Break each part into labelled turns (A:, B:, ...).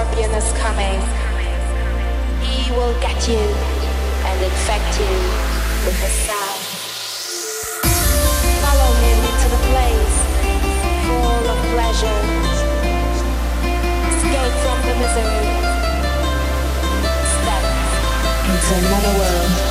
A: scorpion is coming. He will get you and infect you with his sound. Follow him to the place full of pleasure. Escape from the misery. Step into another world.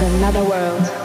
A: Another world.